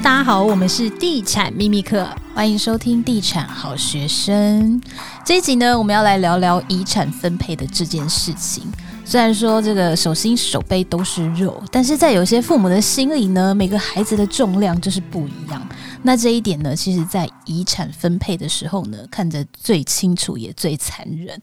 大家好，我们是地产秘密课，欢迎收听地产好学生。这一集呢，我们要来聊聊遗产分配的这件事情。虽然说这个手心手背都是肉，但是在有些父母的心里呢，每个孩子的重量就是不一样。那这一点呢，其实在遗产分配的时候呢，看得最清楚也最残忍。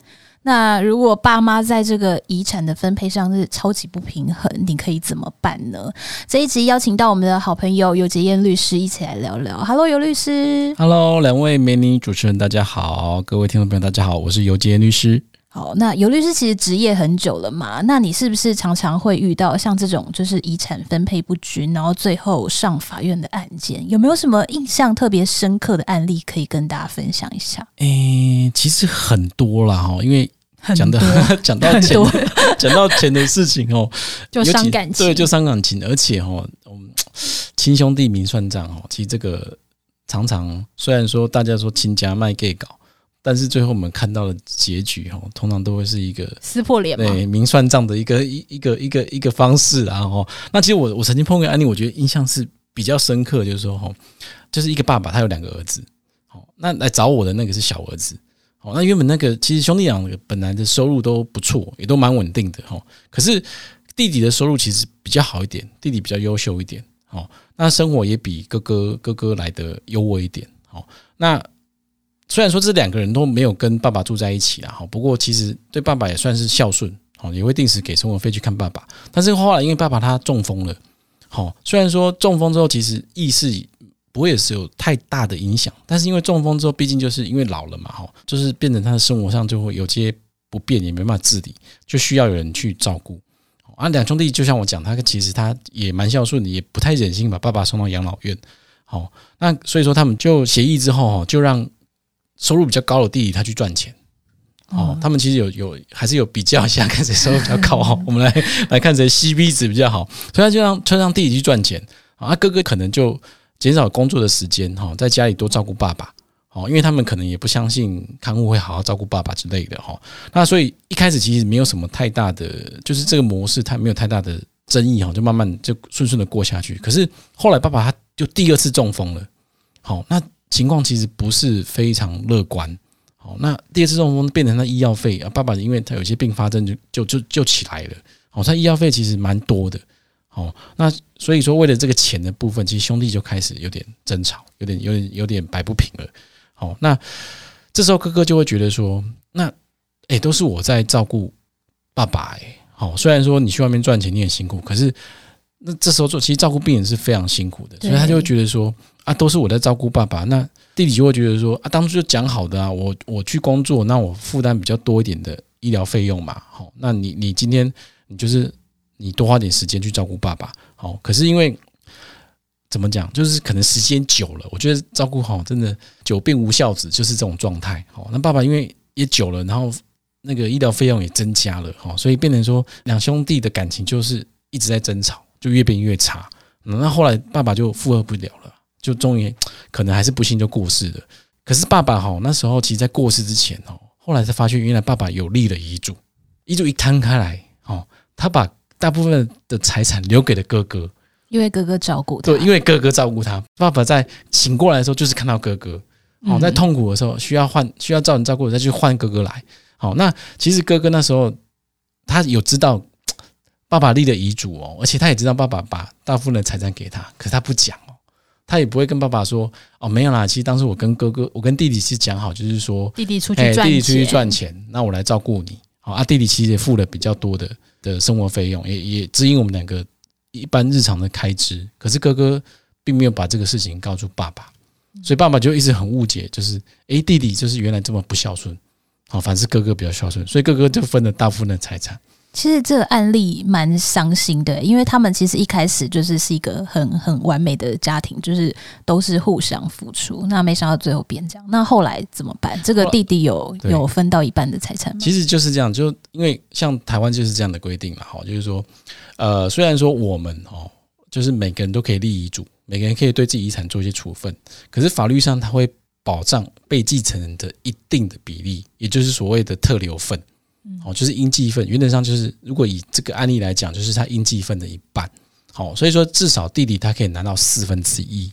那如果爸妈在这个遗产的分配上是超级不平衡，你可以怎么办呢？这一集邀请到我们的好朋友尤杰燕律师一起来聊聊。Hello，尤律师。Hello，两位美女主持人，大家好。各位听众朋友，大家好，我是尤杰燕律师。好，那尤律师其实职业很久了嘛，那你是不是常常会遇到像这种就是遗产分配不均，然后最后上法院的案件？有没有什么印象特别深刻的案例可以跟大家分享一下？诶、欸，其实很多啦哈，因为讲的 讲到钱，讲到钱的事情哦，就伤感情，对，就伤感情，而且哦，我们亲兄弟明算账哦，其实这个常常虽然说大家说亲家卖 gay 搞。但是最后我们看到的结局哦，通常都会是一个撕破脸，对明算账的一个一一个一个一个方式啊哦。那其实我我曾经碰过案例，我觉得印象是比较深刻，就是说哈，就是一个爸爸他有两个儿子，好，那来找我的那个是小儿子，哦，那原本那个其实兄弟俩本来的收入都不错，也都蛮稳定的哈。可是弟弟的收入其实比较好一点，弟弟比较优秀一点，好，那生活也比哥哥哥哥来的优渥一点，好，那。虽然说这两个人都没有跟爸爸住在一起啦，哈，不过其实对爸爸也算是孝顺，哦，也会定时给生活费去看爸爸。但是后来因为爸爸他中风了，好，虽然说中风之后其实意识不会是有太大的影响，但是因为中风之后，毕竟就是因为老了嘛，哈，就是变成他的生活上就会有些不便，也没办法自理，就需要有人去照顾。啊，两兄弟就像我讲，他其实他也蛮孝顺的，也不太忍心把爸爸送到养老院，好，那所以说他们就协议之后，哈，就让。收入比较高的弟弟他去赚钱，哦，他们其实有有还是有比较一下，看谁收入比较高哈。我们来来看谁 CP 值比较好，所以他就让就让弟弟去赚钱啊，哥哥可能就减少工作的时间哈，在家里多照顾爸爸哦，因为他们可能也不相信看护会好好照顾爸爸之类的哈。那所以一开始其实没有什么太大的，就是这个模式他没有太大的争议哈，就慢慢就顺顺的过下去。可是后来爸爸他就第二次中风了，好那。情况其实不是非常乐观，好，那第二次中风变成他医药费啊，爸爸因为他有些并发症就就就就起来了，好，他医药费其实蛮多的，好，那所以说为了这个钱的部分，其实兄弟就开始有点争吵，有点有点有点摆不平了，好，那这时候哥哥就会觉得说，那诶都是我在照顾爸爸诶，好，虽然说你去外面赚钱你很辛苦，可是那这时候做其实照顾病人是非常辛苦的，所以他就会觉得说。啊，都是我在照顾爸爸，那弟弟就会觉得说啊，当初就讲好的啊，我我去工作，那我负担比较多一点的医疗费用嘛，好，那你你今天你就是你多花点时间去照顾爸爸，好，可是因为怎么讲，就是可能时间久了，我觉得照顾好真的久病无孝子，就是这种状态，好，那爸爸因为也久了，然后那个医疗费用也增加了，好，所以变成说两兄弟的感情就是一直在争吵，就越变越差，那后来爸爸就负荷不了了。就终于可能还是不幸就过世了。可是爸爸哈那时候其实，在过世之前哦，后来才发现原来爸爸有立了遗嘱，遗嘱一摊开来哦，他把大部分的财产留给了哥哥，因为哥哥照顾他。对，因为哥哥照顾他。爸爸在醒过来的时候，就是看到哥哥哦，在痛苦的时候需要换需要照人照顾，再去换哥哥来。好，那其实哥哥那时候他有知道爸爸立的遗嘱哦，而且他也知道爸爸把大部分的财产给他，可是他不讲哦。他也不会跟爸爸说哦，没有啦。其实当时我跟哥哥，我跟弟弟是讲好，就是说弟弟出去赚钱，弟弟出去赚钱，那我来照顾你。好啊，弟弟其实也付了比较多的的生活费用，也也支应我们两个一般日常的开支。可是哥哥并没有把这个事情告诉爸爸，所以爸爸就一直很误解，就是诶，弟弟就是原来这么不孝顺。好，反正是哥哥比较孝顺，所以哥哥就分了大部分的财产。其实这个案例蛮伤心的，因为他们其实一开始就是是一个很很完美的家庭，就是都是互相付出。那没想到最后变这样，那后来怎么办？这个弟弟有有分到一半的财产吗？其实就是这样，就因为像台湾就是这样的规定嘛，哈，就是说，呃，虽然说我们哦，就是每个人都可以立遗嘱，每个人可以对自己遗产做一些处分，可是法律上它会保障被继承人的一定的比例，也就是所谓的特留份。哦，就是应继分，原则上就是，如果以这个案例来讲，就是他应继分的一半。好，所以说至少弟弟他可以拿到四分之一。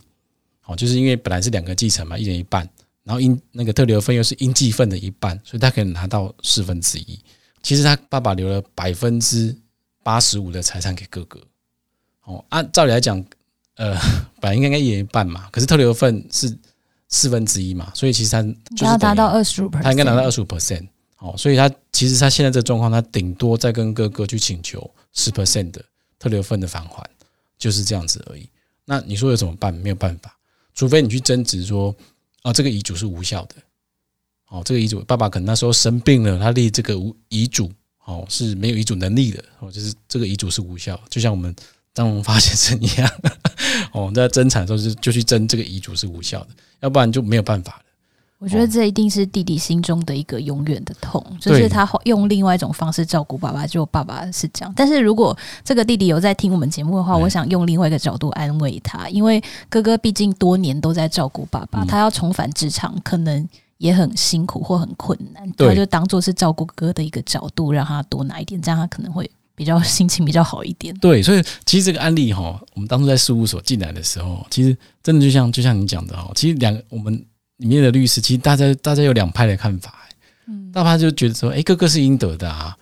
哦，就是因为本来是两个继承嘛，一人一半，然后应那个特留份又是应继份的一半，所以他可以拿到四分之一。其实他爸爸留了百分之八十五的财产给哥哥。哦，按照理来讲，呃，本来应该应该一人一半嘛，可是特留份是四分之一嘛，所以其实他就是要达到二十五，他应该拿到二十五 percent。哦，所以他其实他现在这状况，他顶多再跟哥哥去请求十 percent 的特留份的返还，就是这样子而已。那你说有怎么办？没有办法，除非你去争执说，哦，这个遗嘱是无效的。哦，这个遗嘱爸爸可能那时候生病了，他立这个无遗嘱，哦，是没有遗嘱能力的，哦，就是这个遗嘱是无效，就像我们张荣发 先生一样，哦，在争产的时候就就去争这个遗嘱是无效的，要不然就没有办法。我觉得这一定是弟弟心中的一个永远的痛，就是他用另外一种方式照顾爸爸，就爸爸是这样。但是如果这个弟弟有在听我们节目的话，我想用另外一个角度安慰他，因为哥哥毕竟多年都在照顾爸爸，他要重返职场可能也很辛苦或很困难，他就当做是照顾哥的一个角度，让他多拿一点，这样他可能会比较 心情比较好一点。对，所以其实这个案例哈，我们当初在事务所进来的时候，其实真的就像就像你讲的哈，其实两个我们。里面的律师其实大家大家有两派的看法，嗯，大派就觉得说，哎，哥哥是应得的啊，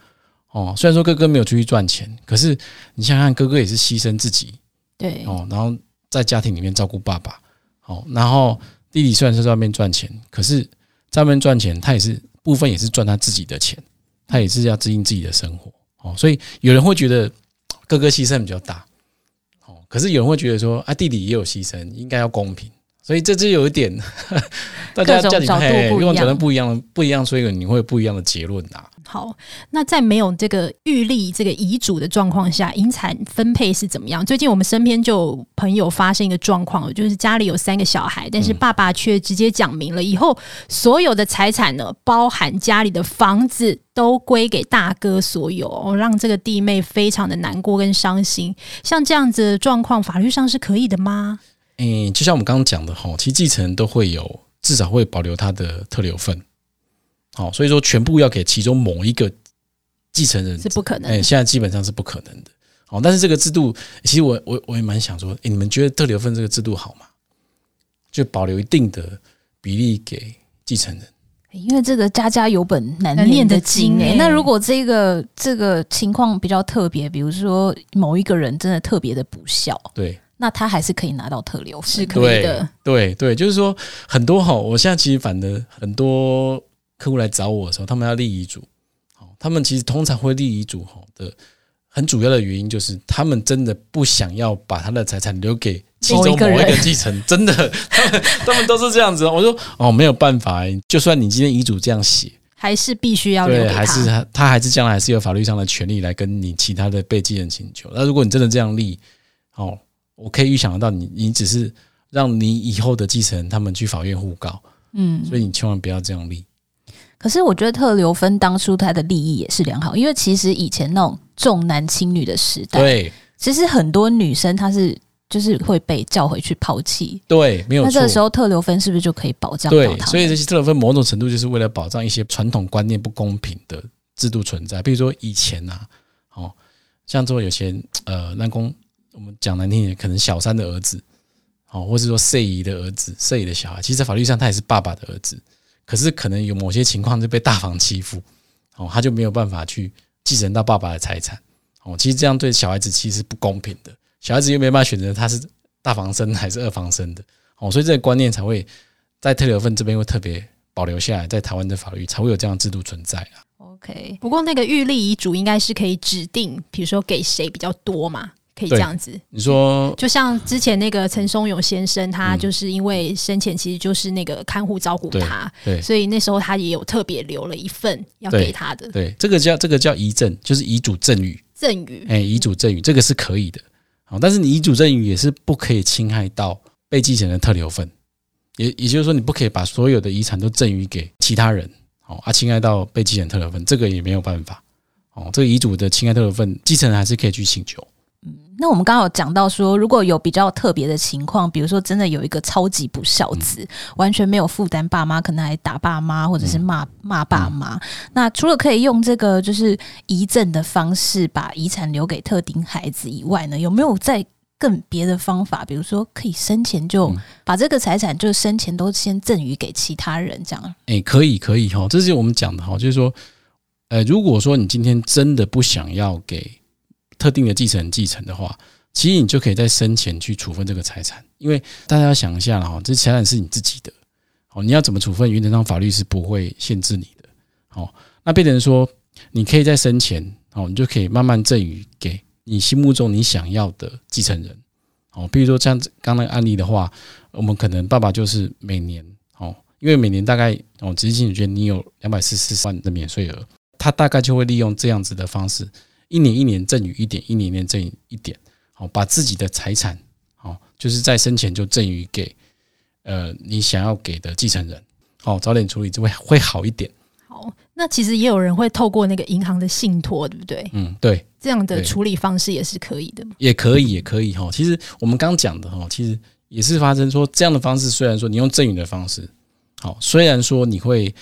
哦，虽然说哥哥没有出去赚钱，可是你想想看，哥哥也是牺牲自己，对，哦，然后在家庭里面照顾爸爸，哦，然后弟弟虽然是在外面赚钱，可是在外面赚钱，他也是部分也是赚他自己的钱，他也是要支应自己的生活，哦，所以有人会觉得哥哥牺牲比较大，哦，可是有人会觉得说，啊，弟弟也有牺牲，应该要公平。所以这就有一点，大家家里面因为讲的不一样，不一样，所以你会有不一样的结论呐。好，那在没有这个预立这个遗嘱的状况下，遗产分配是怎么样？最近我们身边就有朋友发生一个状况，就是家里有三个小孩，但是爸爸却直接讲明了，以后所有的财产呢，包含家里的房子，都归给大哥所有，让这个弟妹非常的难过跟伤心。像这样子的状况，法律上是可以的吗？嗯，就像我们刚刚讲的哈，其实继承人都会有，至少会保留他的特留份。好，所以说全部要给其中某一个继承人是不可能。哎，现在基本上是不可能的。好，但是这个制度，其实我我我也蛮想说，哎，你们觉得特留份这个制度好吗？就保留一定的比例给继承人，因为这个家家有本难念的经哎。那如果这个这个情况比较特别，比如说某一个人真的特别的不孝，对。那他还是可以拿到特留份，是可以的。对对，就是说很多哈，我现在其实反的很多客户来找我的时候，他们要立遗嘱，好他们其实通常会立遗嘱哈的很主要的原因就是他们真的不想要把他的财产留给其中某一个继承，真的，他们他们都是这样子。我说哦，没有办法，就算你今天遗嘱这样写，还是必须要留给，还是他他还是将来还是有法律上的权利来跟你其他的被继承人请求。那如果你真的这样立，哦。我可以预想得到你，你只是让你以后的继承人他们去法院互告，嗯，所以你千万不要这样立。可是我觉得特留分当初他的利益也是良好，因为其实以前那种重男轻女的时代，对，其实很多女生她是就是会被叫回去抛弃，对，没有错。那这个时候特留分是不是就可以保障？对，所以这些特留分某种程度就是为了保障一些传统观念不公平的制度存在，比如说以前啊，哦，像做有些呃，南宫。我们讲难听点，可能小三的儿子，哦，或是说四姨的儿子、四姨的小孩，其实在法律上他也是爸爸的儿子，可是可能有某些情况就被大房欺负，哦，他就没有办法去继承到爸爸的财产，哦，其实这样对小孩子其实是不公平的，小孩子又没办法选择他是大房生还是二房生的，哦，所以这个观念才会在特留份这边会特别保留下来，在台湾的法律才会有这样制度存在啊。OK，不过那个预立遗嘱应该是可以指定，比如说给谁比较多嘛？可以这样子，你说，就像之前那个陈松勇先生，他就是因为生前其实就是那个看护照顾他，对，所以那时候他也有特别留了一份要给他的。对，这个叫这个叫遗赠，就是遗嘱赠与。赠与，哎，遗嘱赠与这个是可以的，好，但是你遗嘱赠与也是不可以侵害到被继承人特留份，也也就是说，你不可以把所有的遗产都赠与给其他人，哦，啊，侵害到被继承特留份，这个也没有办法，哦，这个遗嘱的侵害特留份，继承人还是可以去请求。那我们刚刚有讲到说，如果有比较特别的情况，比如说真的有一个超级不孝子，完全没有负担爸妈，可能还打爸妈或者是骂骂爸妈。那除了可以用这个就是遗赠的方式把遗产留给特定孩子以外呢，有没有再更别的方法？比如说，可以生前就把这个财产，就生前都先赠予给其他人，这样？哎、欸，可以，可以哈，这是我们讲的哈，就是说，呃，如果说你今天真的不想要给特定的继承人继承的话，其实你就可以在生前去处分这个财产，因为大家要想一下哈，这财产是你自己的，哦，你要怎么处分，原则上法律是不会限制你的，哦，那变成说，你可以在生前。哦，你就可以慢慢赠与给你心目中你想要的继承人。哦，比如说像刚刚那个案例的话，我们可能爸爸就是每年哦，因为每年大概哦，直系亲属你有两百四十四万的免税额，他大概就会利用这样子的方式，一年一年赠与一点，一年一年赠与一点，好，把自己的财产，好，就是在生前就赠与给呃你想要给的继承人，好，早点处理就会会好一点。好那其实也有人会透过那个银行的信托，对不对？嗯，对，这样的处理方式也是可以的。也可以，也可以哈。其实我们刚讲的哈，其实也是发生说这样的方式，虽然说你用赠与的方式，好，虽然说你会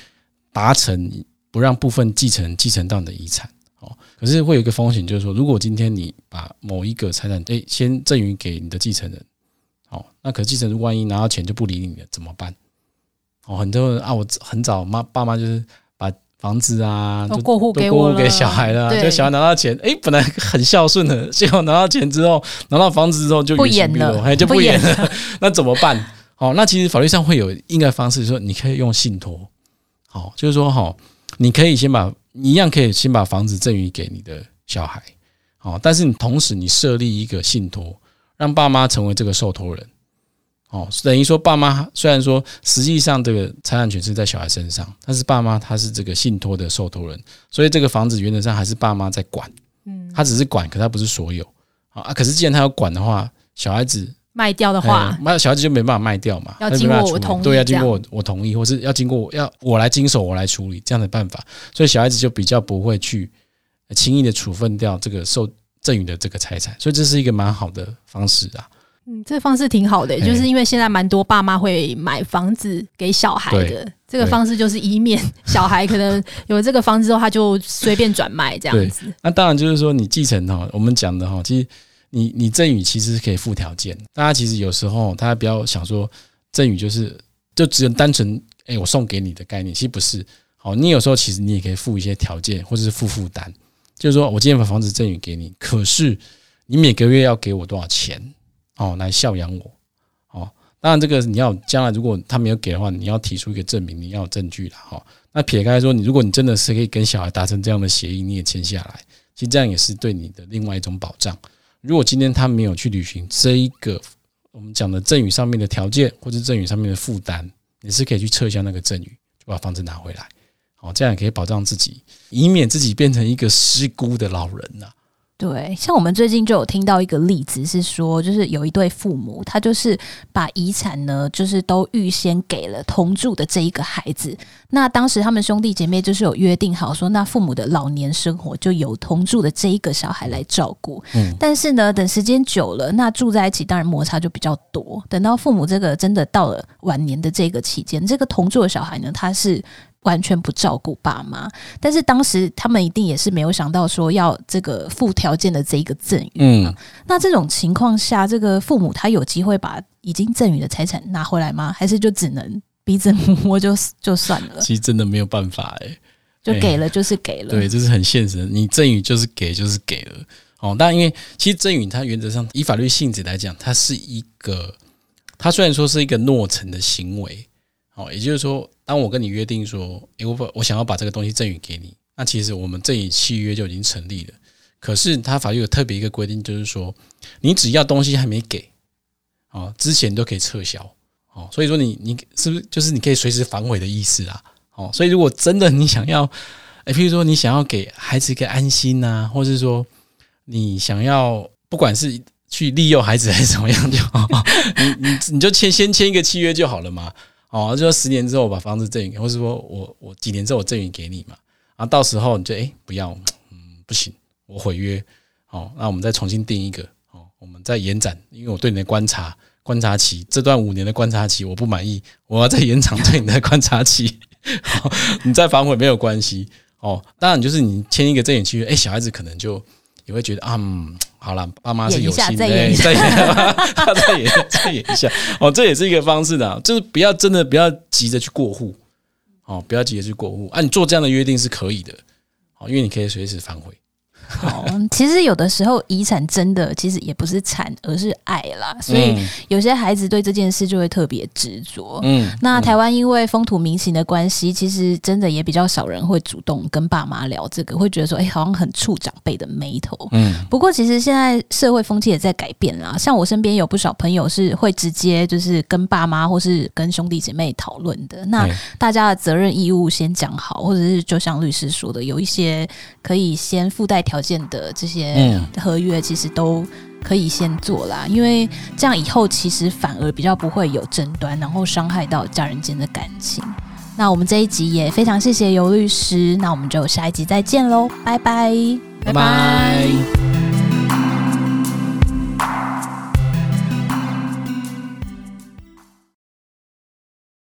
达成不让部分继承人继承到你的遗产，哦，可是会有一个风险，就是说，如果今天你把某一个财产诶先赠与给你的继承人，哦，那可继承人万一拿到钱就不理你了，怎么办？哦，很多人啊，我很早妈爸妈就是把。房子啊，都过户给过户给小孩了，就小孩拿到钱，哎，本来很孝顺的，结果拿到钱之后，拿到房子之后就不演了，哎，就不演了，那怎么办？哦，那其实法律上会有应该方式，说你可以用信托，好，就是说哈，你可以先把你一样可以先把房子赠与给你的小孩，哦，但是你同时你设立一个信托，让爸妈成为这个受托人。哦，等于说爸妈虽然说实际上这个财产权是在小孩身上，但是爸妈他是这个信托的受托人，所以这个房子原则上还是爸妈在管，嗯，他只是管，可他不是所有啊。可是既然他要管的话，小孩子卖掉的话，卖小孩子就没办法卖掉嘛，要经过我同意，对，要经过我我同意，或是要经过我要我来经手，我来处理这样的办法，所以小孩子就比较不会去轻易的处分掉这个受赠与的这个财产，所以这是一个蛮好的方式啊。嗯，这个方式挺好的，就是因为现在蛮多爸妈会买房子给小孩的，这个方式就是以免小孩可能有这个房子之后，他就随便转卖这样子。那当然就是说，你继承哈，我们讲的哈，其实你你赠与其实是可以附条件。大家其实有时候大家不要想说赠与就是就只有单纯哎我送给你的概念，其实不是。好，你有时候其实你也可以附一些条件，或者是附负担，就是说我今天把房子赠与给你，可是你每个月要给我多少钱？哦，来孝养我，哦，当然这个你要将来如果他没有给的话，你要提出一个证明，你要有证据了，哈。那撇开说，你如果你真的是可以跟小孩达成这样的协议，你也签下来，其实这样也是对你的另外一种保障。如果今天他没有去履行这一个我们讲的赠与上面的条件，或者赠与上面的负担，你是可以去撤销那个赠与，就把房子拿回来，哦，这样也可以保障自己，以免自己变成一个失孤的老人呐。对，像我们最近就有听到一个例子，是说，就是有一对父母，他就是把遗产呢，就是都预先给了同住的这一个孩子。那当时他们兄弟姐妹就是有约定好说，那父母的老年生活就由同住的这一个小孩来照顾。嗯，但是呢，等时间久了，那住在一起当然摩擦就比较多。等到父母这个真的到了晚年的这个期间，这个同住的小孩呢，他是。完全不照顾爸妈，但是当时他们一定也是没有想到说要这个附条件的这一个赠与。嗯，那这种情况下，这个父母他有机会把已经赠与的财产拿回来吗？还是就只能鼻子摸摸就就算了？其实真的没有办法哎、欸，就给了就是给了。对，这是很现实的。你赠与就是给就是给了哦。但因为其实赠与它原则上以法律性质来讲，它是一个，它虽然说是一个诺成的行为。哦，也就是说，当我跟你约定说，诶，我我想要把这个东西赠与给你，那其实我们赠与契约就已经成立了。可是，他法律有特别一个规定，就是说，你只要东西还没给，哦，之前都可以撤销。哦，所以说你你是不是就是你可以随时反悔的意思啊？哦，所以如果真的你想要，诶，譬如说你想要给孩子一个安心呐，或是说你想要不管是去利诱孩子还是怎么样就好，你你你就签先签一个契约就好了嘛。哦，就说十年之后我把房子赠与，或是说我我几年之后我赠与给你嘛，啊，到时候你就诶不要，嗯不行，我毁约，哦，那我们再重新定一个，哦，我们再延展，因为我对你的观察观察期这段五年的观察期我不满意，我要再延长对你的观察期，你再反悔没有关系，哦，当然就是你签一个赠与契约，诶小孩子可能就你会觉得啊，嗯，好了，爸妈是有心的，再演一下，再演 一下，再演，再演一下。哦，这也是一个方式的，就是不要真的不要急着去过户，哦，不要急着去过户。啊，你做这样的约定是可以的，哦，因为你可以随时反悔。好，其实有的时候遗产真的其实也不是产，而是爱啦。所以有些孩子对这件事就会特别执着。嗯，那台湾因为风土民情的关系，其实真的也比较少人会主动跟爸妈聊这个，会觉得说，哎，好像很触长辈的眉头。嗯，不过其实现在社会风气也在改变啦。像我身边有不少朋友是会直接就是跟爸妈或是跟兄弟姐妹讨论的。那大家的责任义务先讲好，或者是就像律师说的，有一些可以先附带条。件的这些合约其实都可以先做啦，因为这样以后其实反而比较不会有争端，然后伤害到家人间的感情。那我们这一集也非常谢谢尤律师，那我们就下一集再见喽，拜拜，拜拜。